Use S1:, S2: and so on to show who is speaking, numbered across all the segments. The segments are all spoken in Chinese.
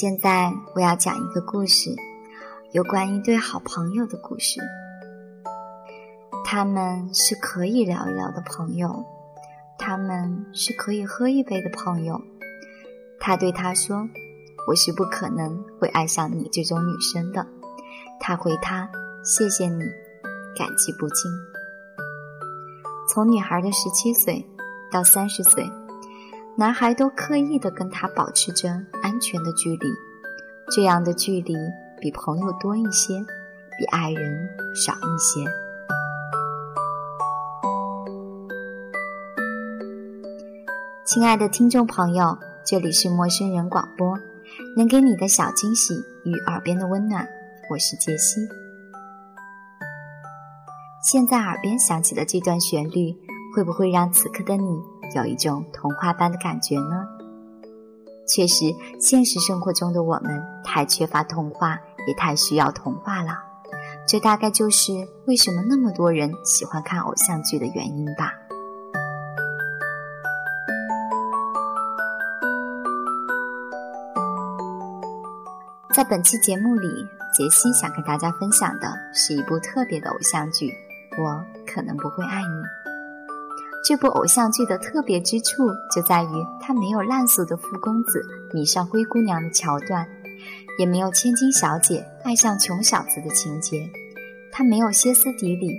S1: 现在我要讲一个故事，有关一对好朋友的故事。他们是可以聊一聊的朋友，他们是可以喝一杯的朋友。他对他说：“我是不可能会爱上你这种女生的。”他回他：“谢谢你，感激不尽。”从女孩的十七岁到三十岁。男孩都刻意的跟他保持着安全的距离，这样的距离比朋友多一些，比爱人少一些。亲爱的听众朋友，这里是陌生人广播，能给你的小惊喜与耳边的温暖，我是杰西。现在耳边响起的这段旋律，会不会让此刻的你？有一种童话般的感觉呢。确实，现实生活中的我们太缺乏童话，也太需要童话了。这大概就是为什么那么多人喜欢看偶像剧的原因吧。在本期节目里，杰西想跟大家分享的是一部特别的偶像剧，《我可能不会爱你》。这部偶像剧的特别之处就在于，它没有烂俗的富公子迷上灰姑娘的桥段，也没有千金小姐爱上穷小子的情节，它没有歇斯底里，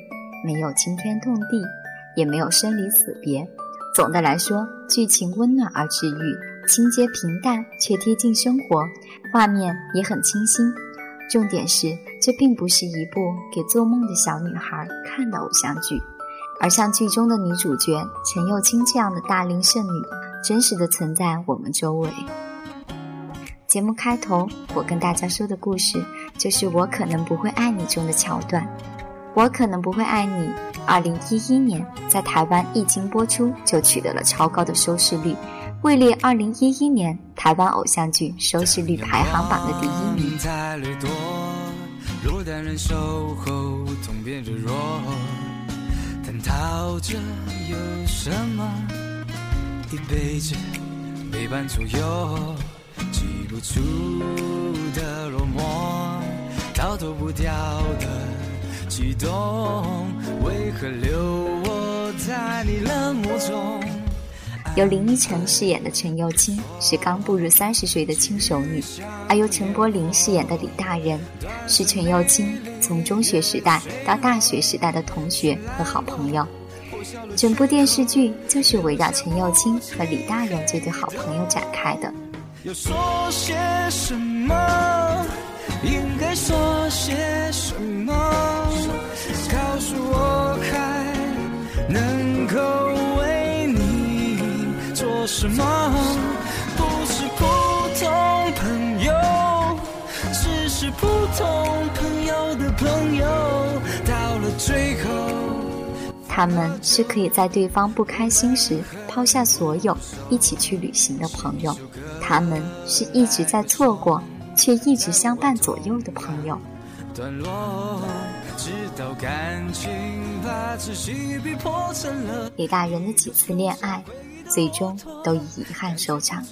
S1: 没有惊天动地，也没有生离死别。总的来说，剧情温暖而治愈，情节平淡却贴近生活，画面也很清新。重点是，这并不是一部给做梦的小女孩看的偶像剧。而像剧中的女主角陈幼卿这样的大龄剩女，真实的存在我们周围。节目开头，我跟大家说的故事，就是《我可能不会爱你》中的桥段。《我可能不会爱你》，二零一一年在台湾一经播出就取得了超高的收视率，位列二零一一年台湾偶像剧收视率排行榜的第一名。逃着有什么？一辈子陪伴左右，记不住的落寞，逃脱不掉的悸动，为何留我在你冷漠中？由林依晨饰演的陈幼卿是刚步入三十岁的轻熟女，而由陈柏霖饰演的李大人是陈幼卿从中学时代到大学时代的同学和好朋友。整部电视剧就是围绕陈幼卿和李大人这对好朋友展开的。要说些什么？应该说些什么？什么？不是普通朋友，只是普通朋友的朋友。到了最后，他们是可以在对方不开心时抛下所有，一起去旅行的朋友。他们是一直在错过，却一直相伴左右的朋友。段落，直到感情把自己逼迫成了。李大人的几次恋爱。最终都以遗憾收场，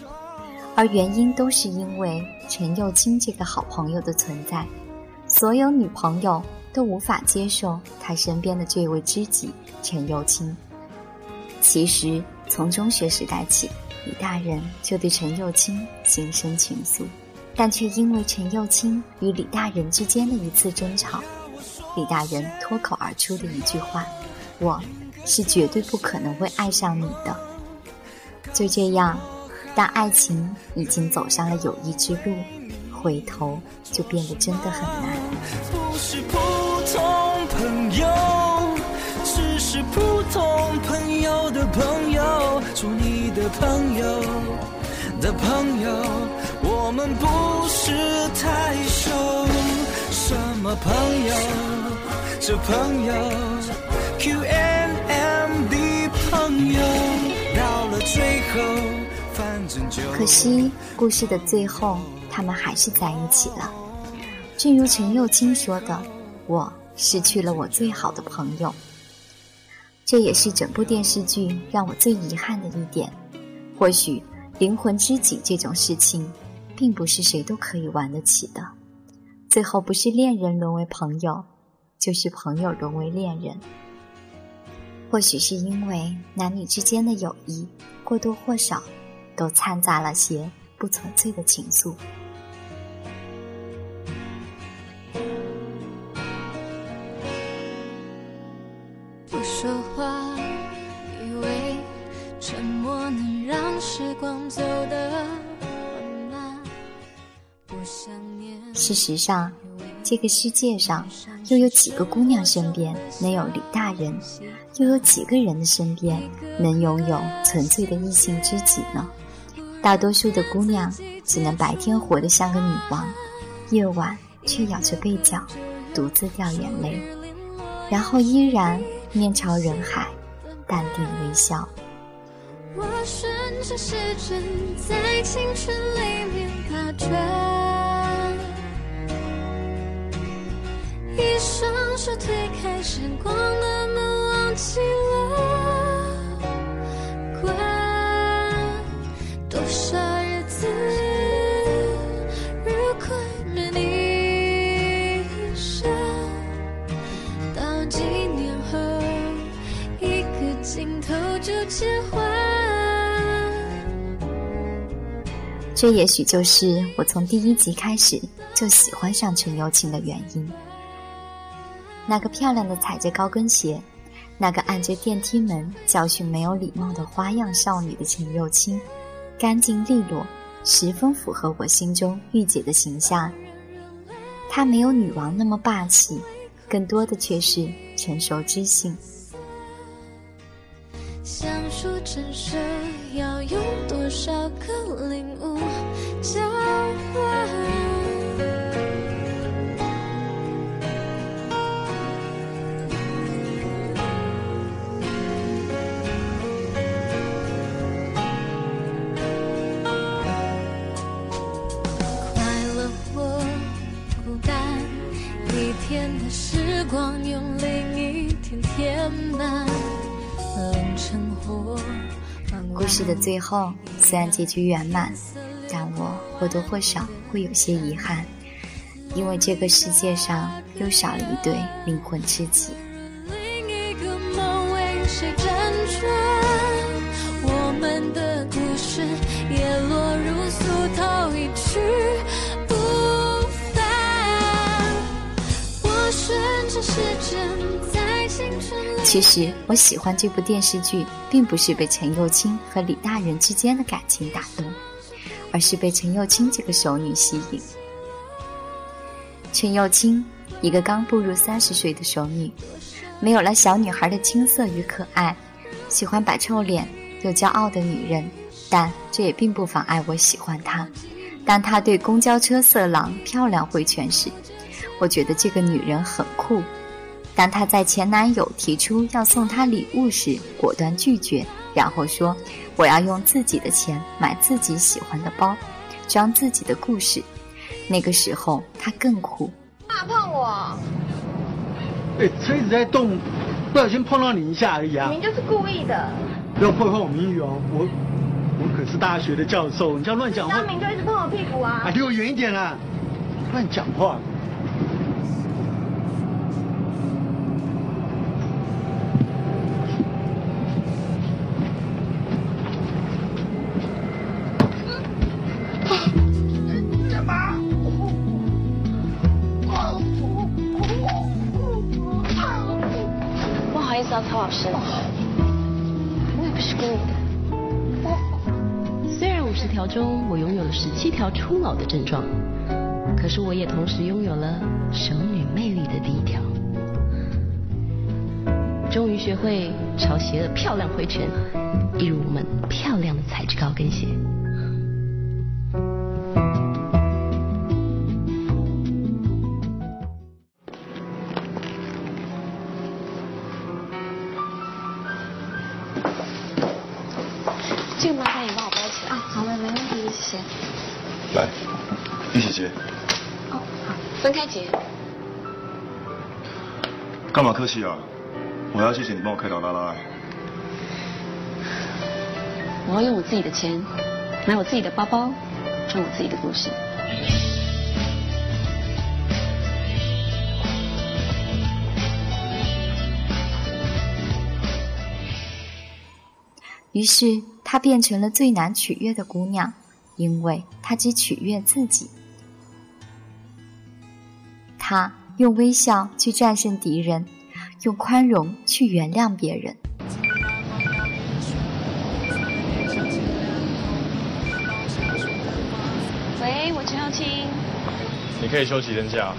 S1: 而原因都是因为陈幼卿这个好朋友的存在。所有女朋友都无法接受他身边的这位知己陈幼卿。其实从中学时代起，李大人就对陈幼卿心生情愫，但却因为陈幼卿与李大人之间的一次争吵，李大人脱口而出的一句话：“我是绝对不可能会爱上你的。”就这样，当爱情已经走上了友谊之路，回头就变得真的很难。不是普通朋友，只是普通朋友的朋友，做你
S2: 的朋友的朋友，我们不是太熟。什么朋友？这朋友，Q
S1: 可惜故事的最后，他们还是在一起了。正如陈幼卿说的：“我失去了我最好的朋友。”这也是整部电视剧让我最遗憾的一点。或许灵魂知己这种事情，并不是谁都可以玩得起的。最后不是恋人沦为朋友，就是朋友沦为恋人。或许是因为男女之间的友谊，或多或少都掺杂了些不纯粹的情愫。
S3: 不说话，以为沉默能让时光走得缓慢。不想念。
S1: 事实上，这个世界上又有几个姑娘身边能有李大人，又有几个人的身边能拥有纯粹的异性知己呢？大多数的姑娘只能白天活得像个女王，夜晚却咬着被角，独自掉眼泪，然后依然。面朝人海，淡定微笑。
S3: 我顺着时针在青春里面打转，一双手推开时光的门，忘记了
S1: 这也许就是我从第一集开始就喜欢上陈幼卿的原因。那个漂亮的踩着高跟鞋，那个按着电梯门教训没有礼貌的花样少女的陈幼卿，干净利落，十分符合我心中御姐的形象。她没有女王那么霸气，更多的却是成熟知性。
S3: 想说真舍，要用多少个领悟交换？快乐或孤单，一天的时光用另一天填满。
S1: 故事的最后虽然结局圆满，但我或多或少会有些遗憾，因为这个世界上又少了一对灵魂知己。其实我喜欢这部电视剧，并不是被陈幼卿和李大人之间的感情打动，而是被陈幼卿这个熟女吸引。陈幼卿，一个刚步入三十岁的熟女，没有了小女孩的青涩与可爱，喜欢摆臭脸又骄傲的女人，但这也并不妨碍我喜欢她。当她对公交车色狼漂亮挥拳时，我觉得这个女人很酷。当她在前男友提出要送她礼物时，果断拒绝，然后说：“我要用自己的钱买自己喜欢的包，装自己的故事。”那个时候她更苦。
S4: 怕碰我？
S5: 哎，车子在动，不小心碰到你一下而已啊！
S4: 明就是故意的。
S5: 不要破坏我名誉哦，我我可是大学的教授，你这样乱讲话。
S4: 张明就一直碰我屁股啊！
S5: 啊，离我远一点啦！乱讲话。
S6: 七条初老的症状，可是我也同时拥有了熟女魅力的第一条。终于学会朝鞋的漂亮挥拳，一如我们漂亮的材质高跟鞋。分开结。
S7: 干嘛客气啊？我要谢谢你帮我开导拉拉。
S6: 我要用我自己的钱，买我自己的包包，穿我自己的故事。
S1: 于是，她变成了最难取悦的姑娘，因为她只取悦自己。她用微笑去战胜敌人，用宽容去原谅别人。
S6: 喂，我陈耀清。
S7: 你可以休几天假？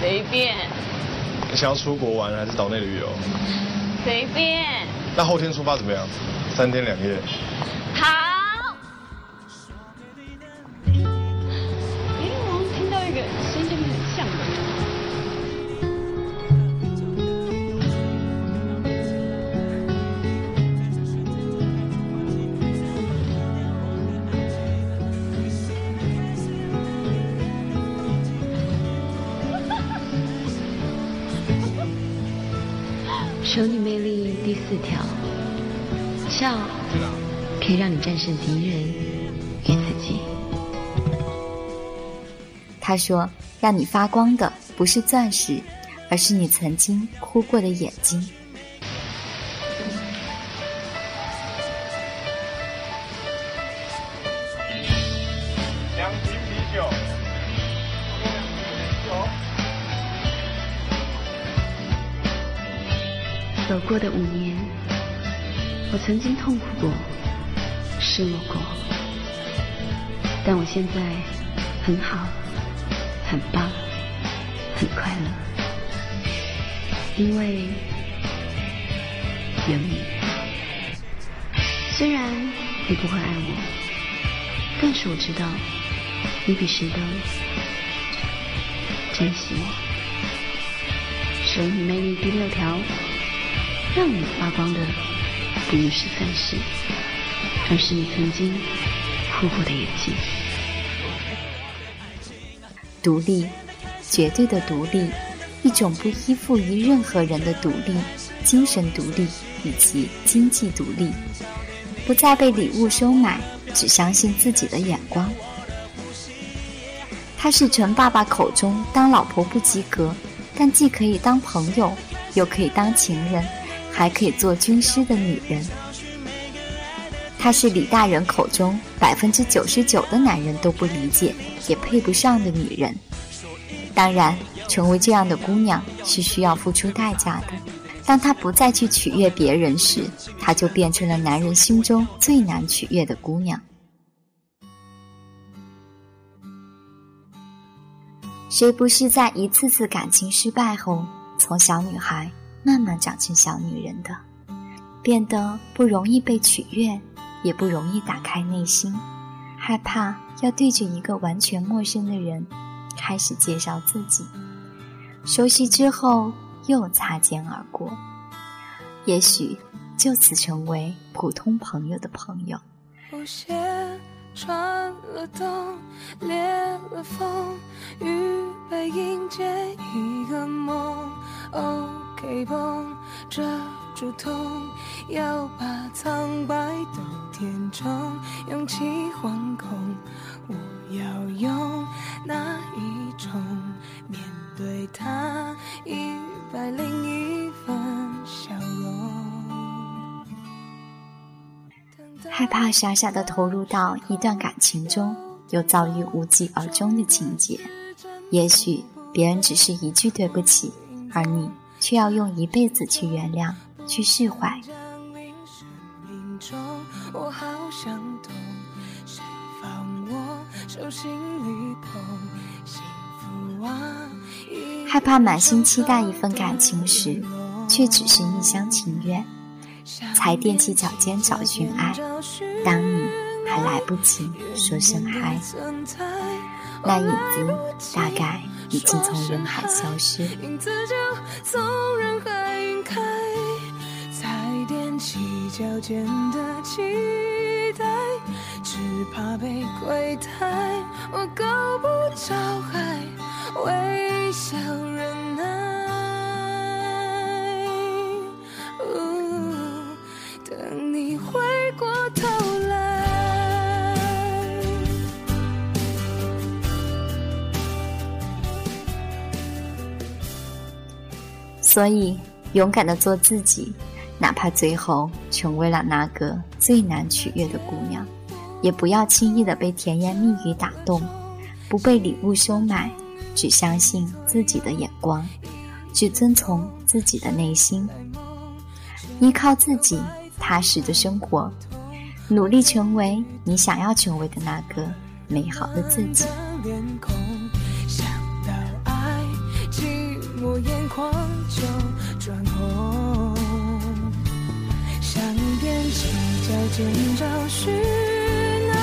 S6: 随便。
S7: 你想要出国玩还是岛内旅游？
S6: 随便。
S7: 那后天出发怎么样？三天两夜。
S6: 熟女魅力第四条，笑可以让你战胜敌人与自己。
S1: 他说：“让你发光的不是钻石，而是你曾经哭过的眼睛。”
S6: 曾经痛苦过，失落过，但我现在很好，很棒，很快乐，因为有你。虽然你不会爱我，但是我知道你比谁都珍惜我。熟女魅力第六条。让你发光的不是钻石，而是你曾经哭过的眼睛。
S1: 独立，绝对的独立，一种不依附于任何人的独立，精神独立以及经济独立，不再被礼物收买，只相信自己的眼光。她是陈爸爸口中当老婆不及格，但既可以当朋友，又可以当情人。还可以做军师的女人，她是李大人口中百分之九十九的男人都不理解也配不上的女人。当然，成为这样的姑娘是需要付出代价的。当她不再去取悦别人时，她就变成了男人心中最难取悦的姑娘。谁不是在一次次感情失败后，从小女孩？慢慢长成小女人的，变得不容易被取悦，也不容易打开内心，害怕要对着一个完全陌生的人开始介绍自己。熟悉之后又擦肩而过，也许就此成为普通朋友的朋友。
S3: 穿了冬，裂了缝，预备迎接一个。OK 绷遮住痛，要把苍白都填充，勇气惶恐。我要用哪一种面对它？一百零一分笑容。
S1: 害怕傻傻的投入到一段感情中，又遭遇无疾而终的情节。也许别人只是一句对不起，而你却要用一辈子去原谅、去释怀。害怕满心期待一份感情时，却只是一厢情愿。才踮起脚尖找寻爱。当你还来不及说声嗨，那影子大概已经从人海消失。
S3: 影子就从人海晕开，才踮起脚尖的期待，只怕被亏待。我够不着还，微笑
S1: 所以，勇敢的做自己，哪怕最后成为了那个最难取悦的姑娘，也不要轻易的被甜言蜜语打动，不被礼物收买，只相信自己的眼光，只遵从自己的内心，依靠自己踏实的生活，努力成为你想要成为的那个美好的自己。
S3: 眼眶就转红。想踮起脚尖找寻爱，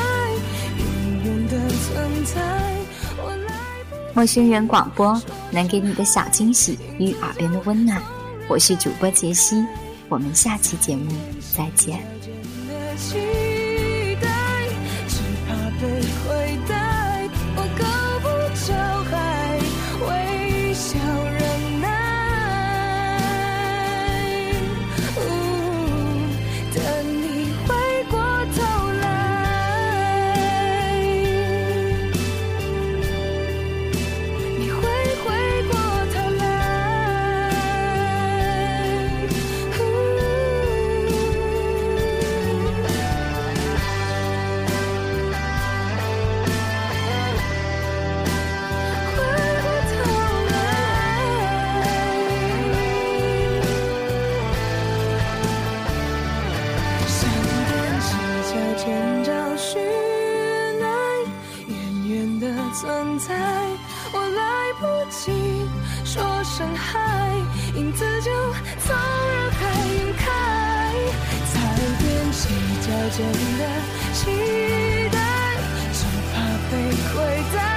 S3: 远远的存在。我来不
S1: 陌生人广播能给你的小惊喜与耳边的温暖，我是主播杰西，我们下期节目再见。
S3: 深海，影子就从人海晕开，才踮起脚尖的期待，只怕被亏待。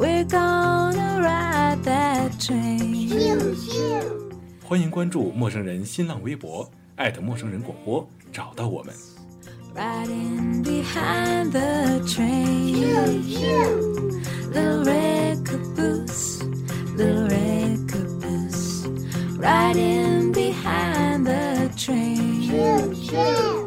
S3: We're gonna ride that train。
S8: 欢迎关注陌生人新浪微博，@陌生人广播，找到我们。
S3: Riding behind the train。Little red caboose, the red caboose, riding behind the train. Choo, choo.